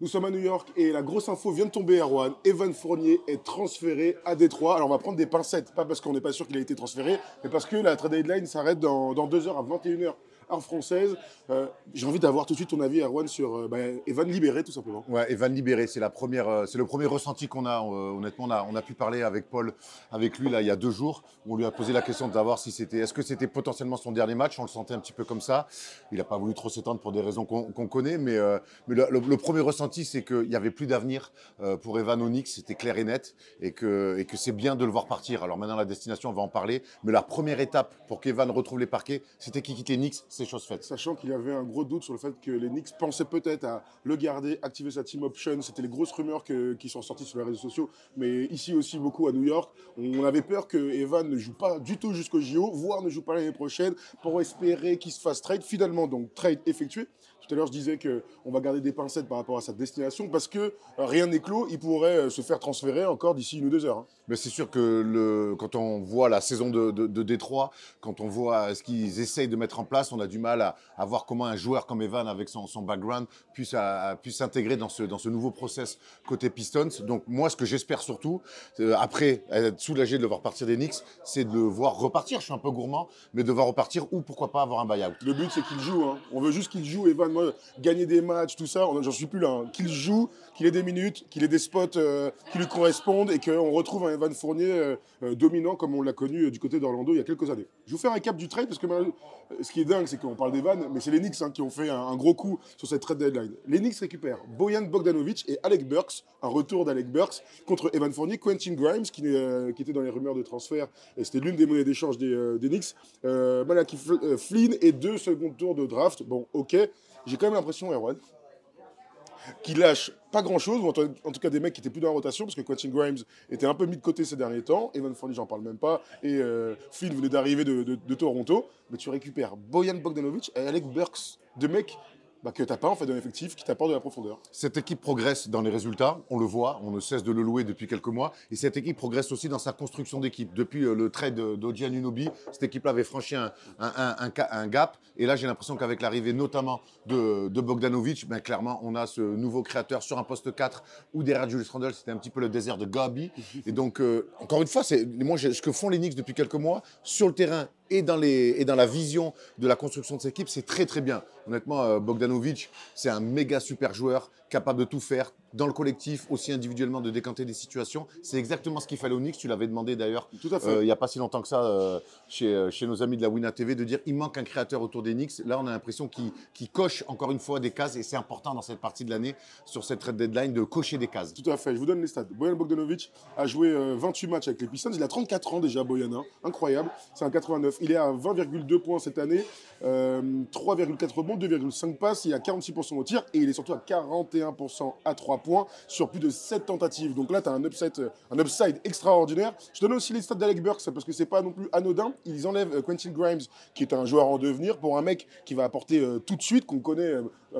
Nous sommes à New York et la grosse info vient de tomber, Erwan. Evan Fournier est transféré à Détroit. Alors on va prendre des pincettes, pas parce qu'on n'est pas sûr qu'il a été transféré, mais parce que la trade deadline s'arrête dans, dans 2 heures à 21h heure française. Euh, J'ai envie d'avoir tout de suite ton avis, Erwan, sur euh, bah, Evan libéré, tout simplement. Ouais, Evan libéré, c'est la première, euh, c'est le premier ressenti qu'on a. honnêtement, on a, pu parler avec Paul, avec lui là il y a deux jours. On lui a posé la question de savoir si c'était, est-ce que c'était potentiellement son dernier match? On le sentait un petit peu comme ça. Il n'a pas voulu trop s'étendre pour des raisons qu'on connaît, mais, le, premier ressenti, c'est qu'il n'y avait plus d'avenir pour Evan Onyx. C'était clair et net, et que, et que c'est bien de le voir partir. Alors maintenant la destination, on va en parler, mais la première étape pour qu'Evan retrouve les parquets, c'était qu'il quitte les Knicks. C'est chose faite. Sachant qu'il y avait un gros doute sur le fait que les Knicks pensaient peut-être à le garder, activer sa team option. C'était les grosses rumeurs que- qui sont sorties sur les réseaux sociaux, mais ici aussi beaucoup à New York. On avait peur que Evan ne joue pas du tout jusqu'au JO, voire ne joue pas l'année prochaine, pour espérer qu'il se fasse trade. Finalement, donc trade effectué. Tout à l'heure, je disais qu'on va garder des pincettes par rapport à sa destination parce que euh, rien n'est clos. Il pourrait euh, se faire transférer encore d'ici une ou deux heures. hein. Mais c'est sûr que le, quand on voit la saison de, de, de Détroit, quand on voit ce qu'ils essayent de mettre en place, on a du mal à, voir comment un joueur comme Evan, avec son, background, puisse, puisse s'intégrer dans ce, dans ce nouveau process côté Pistons. Donc moi, ce que j'espère surtout, euh, après être soulagé de le voir partir des Knicks, c'est de le voir repartir. Je suis un peu gourmand, mais de voir repartir ou pourquoi pas avoir un buyout. Le but, c'est qu'il joue. hein. On veut juste qu'il joue. Evan, moi, gagner des matchs, tout ça, j'en suis plus là. hein. Qu'il joue, qu'il ait des minutes, qu'il ait des spots euh, qui lui correspondent et qu'on retrouve un Evan Fournier euh, dominant comme on l'a connu du côté d'Orlando il y a quelques années. Je vous fais un récap du trade parce que ce qui est dingue, c'est qu'on parle d'Evan, mais c'est les Knicks hein, qui ont fait un, gros coup sur cette trade deadline. Les Knicks récupèrent Bojan Bogdanovic et Alec Burks, un retour d'Alec Burks contre Evan Fournier, Quentin Grimes euh, qui était dans les rumeurs de transfert et c'était l'une des monnaies d'échange des, euh, des Knicks, euh, euh, Flynn et deux second tours de draft. Bon, ok, j'ai quand même l'impression, Erwan, qu'il lâche pas grand chose, ou en tout cas des mecs qui étaient plus dans la rotation, parce que Quentin Grimes était un peu mis de côté ces derniers temps, Evan Fournier, j'en parle même pas, et euh, Flynn venait d'arriver de, de- de Toronto, mais tu récupères Bojan Bogdanovic et Alec Burks, deux mecs bah, que t'as pas en fait dans l'effectif, qui t'apportent de la profondeur. Cette équipe progresse dans les résultats, on le voit, on ne cesse de le louer depuis quelques mois. Et cette équipe progresse aussi dans sa construction d'équipe. Depuis euh, le trade d'Oji Anunobi, cette équipe-là avait franchi un, gap. Et là, j'ai l'impression qu'avec l'arrivée notamment de, Bogdanovic, ben, clairement, on a ce nouveau créateur sur un poste 4 ou derrière Julius Randle, c'était un petit peu le désert de Gabi. Et donc, euh, encore une fois, moi, ce que font les Knicks depuis quelques mois, sur le terrain et dans, la vision de la construction de cette équipe, c'est très très bien. Honnêtement, euh, Bogdanovic, c'est un méga super joueur, capable de tout faire, dans le collectif, aussi individuellement, de décanter des situations. C'est exactement ce qu'il fallait au Knicks. Tu l'avais demandé d'ailleurs euh, il n'y a pas si longtemps que ça euh, chez, euh, chez nos amis de la Wina TV de dire il manque un créateur autour des Knicks. Là, on a l'impression qu'il qu'il coche encore une fois des cases et c'est important dans cette partie de l'année, sur cette trade deadline, de cocher des cases. Tout à fait, je vous donne les stats. Bojan Bogdanovic a joué euh, 28 matchs avec les Pistons. Il a 34 ans déjà, Bojan. hein. Incroyable. C'est un 89. Il est à 20,2 points cette année, euh, 3,4 rebonds, 2,5 passes. Il a 46% au tir et il est surtout à 41% à 3 points sur plus de 7 tentatives. Donc là, tu as un upside, euh, un upside extraordinaire. Je donne aussi les stats d'Alec Burks parce que c'est pas non plus anodin. Ils enlèvent euh, Quentin Grimes, qui est un joueur en devenir, pour un mec qui va apporter euh, tout de suite, qu'on connaît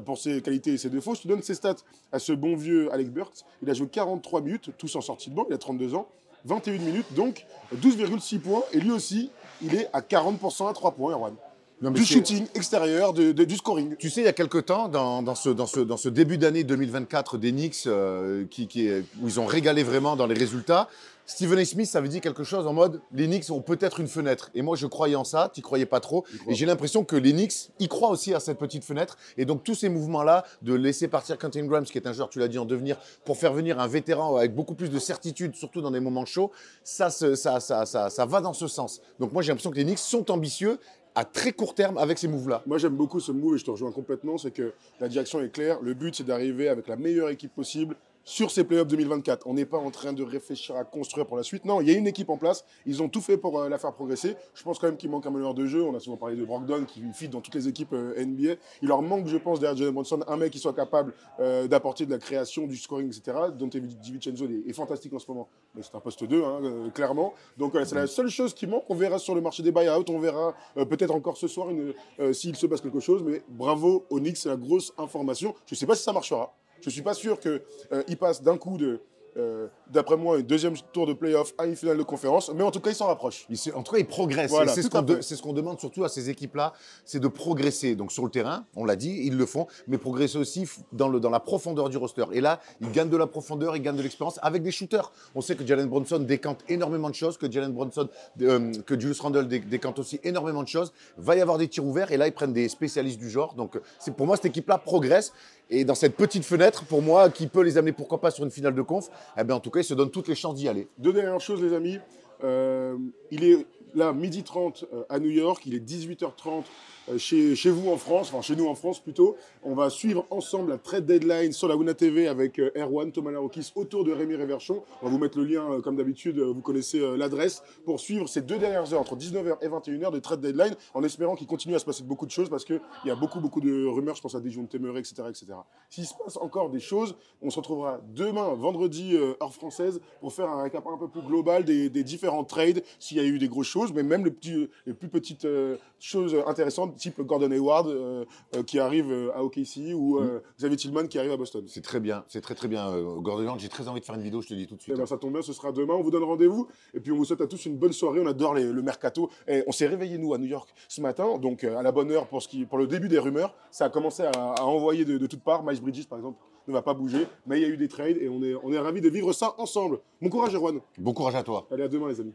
pour ses qualités et ses défauts. Je te donne ses stats à ce bon vieux Alec Burks. Il a joué 43 minutes, tous en sortie de banc. Il a 32 ans. 21 minutes, donc 12,6 points. Et lui aussi, il est à 40% à 3 points, Erwan. Non, Du shooting extérieur, de- de- du scoring. Tu sais, il y a quelque temps, dans, dans ce, dans, ce, dans ce début d'année 2024 des Knicks, euh, qui, qui est- où ils ont régalé vraiment dans les résultats, Stephen A. Smith avait dit quelque chose en mode les Knicks ont peut-être une fenêtre. Et moi, je croyais en ça, tu croyais pas trop. Et j'ai l'impression que les Knicks, ils croient aussi à cette petite fenêtre. Et donc, tous ces mouvements-là, de laisser partir Quentin Grimes, qui est un joueur, tu l'as dit, en devenir, pour faire venir un vétéran avec beaucoup plus de certitude, surtout dans des moments chauds, ça, se- ça, ça, ça, ça va dans ce sens. Donc, moi, j'ai l'impression que les Knicks sont ambitieux à très court terme avec ces moves-là. Moi, j'aime beaucoup ce move et je te rejoins complètement. C'est que la direction est claire. Le but, c'est d'arriver avec la meilleure équipe possible sur ces playoffs 2024. On n'est pas en train de réfléchir à construire pour la suite. Non, il y a une équipe en place. Ils ont tout fait pour euh, la faire progresser. Je pense quand même qu'il manque un meneur de jeu. On a souvent parlé de Brogdon qui fit dans toutes les équipes euh, NBA. Il leur manque, je pense, derrière Jalen Brunson, un mec qui soit capable euh, d'apporter de la création, du scoring, etc. Dante DiVincenzo est, est fantastique en ce moment. Mais c'est un poste 2, hein, clairement. Donc c'est la seule chose qui manque. On verra sur le marché des buyouts. On verra peut-être encore ce soir s'il se passe quelque chose. Mais bravo, Onyx, c'est la grosse information. Je ne sais pas si ça marchera. Je ne suis pas sûr qu'il euh, passe d'un coup de, euh, d'après moi, un deuxième tour de playoff à une finale de conférence. Mais en tout cas, il s'en rapproche. en tout cas, il progresse. c'est ce qu'on demande surtout à ces équipes-là, c'est de progresser. Donc sur le terrain, on l'a dit, ils le font, mais progresser aussi dans, le, dans la profondeur du roster. Et là, ils gagnent de la profondeur, ils gagnent de l'expérience avec des shooters. On sait que Jalen Bronson décante énormément de choses, que Jalen Bronson, euh, que Julius Randle décante aussi énormément de choses. Va y avoir des tirs ouverts et là, ils prennent des spécialistes du genre. Donc pour moi, cette équipe-là progresse. Et dans cette petite fenêtre, pour moi, qui peut les amener, pourquoi pas, sur une finale de conf, eh bien, en tout cas, ils se donnent toutes les chances d'y aller. Deux dernières choses, les amis. Euh, il est là, midi 30 euh, à New York, il est 18h30 euh, chez, chez, vous en France, enfin chez nous en France plutôt. On va suivre ensemble la trade deadline sur la Wuna TV avec euh, Erwan, Thomas Larokis autour de Rémi Réverchon. On va vous mettre le lien comme d'habitude, vous connaissez l'adresse, pour suivre ces deux dernières heures, entre 19h et 21h de trade deadline, en espérant qu'il continue à se passer beaucoup de choses parce qu'il y a beaucoup, beaucoup de rumeurs, je pense à Dijon Temeré, etc. etc. S'il se passe encore des choses, on se retrouvera demain, vendredi, heure française, pour faire un récap un peu plus global des, différents trades, s'il y a eu des grosses choses, mais même les, petits, les plus petites choses intéressantes type Gordon Hayward euh, euh, qui arrive euh, à OKC ou mm. Xavier Tillman qui arrive à Boston. C'est très bien, c'est très très bien. Gordon Hayward, j'ai très envie de faire une vidéo, je te dis tout de suite. Eh ben, ça tombe bien, ce sera demain. On vous donne rendez-vous et puis on vous souhaite à tous une bonne soirée. On adore le mercato. Et on s'est réveillé nous à New York ce matin, donc à la bonne heure pour, ce qui, pour le début des rumeurs. Ça a commencé à, envoyer de, toutes parts. Miles Bridges, par exemple, ne va pas bouger, mais il y a eu des trades et on est, on est ravis de vivre ça ensemble. Bon courage, Erwan. Bon courage à toi. Allez, à demain, les amis.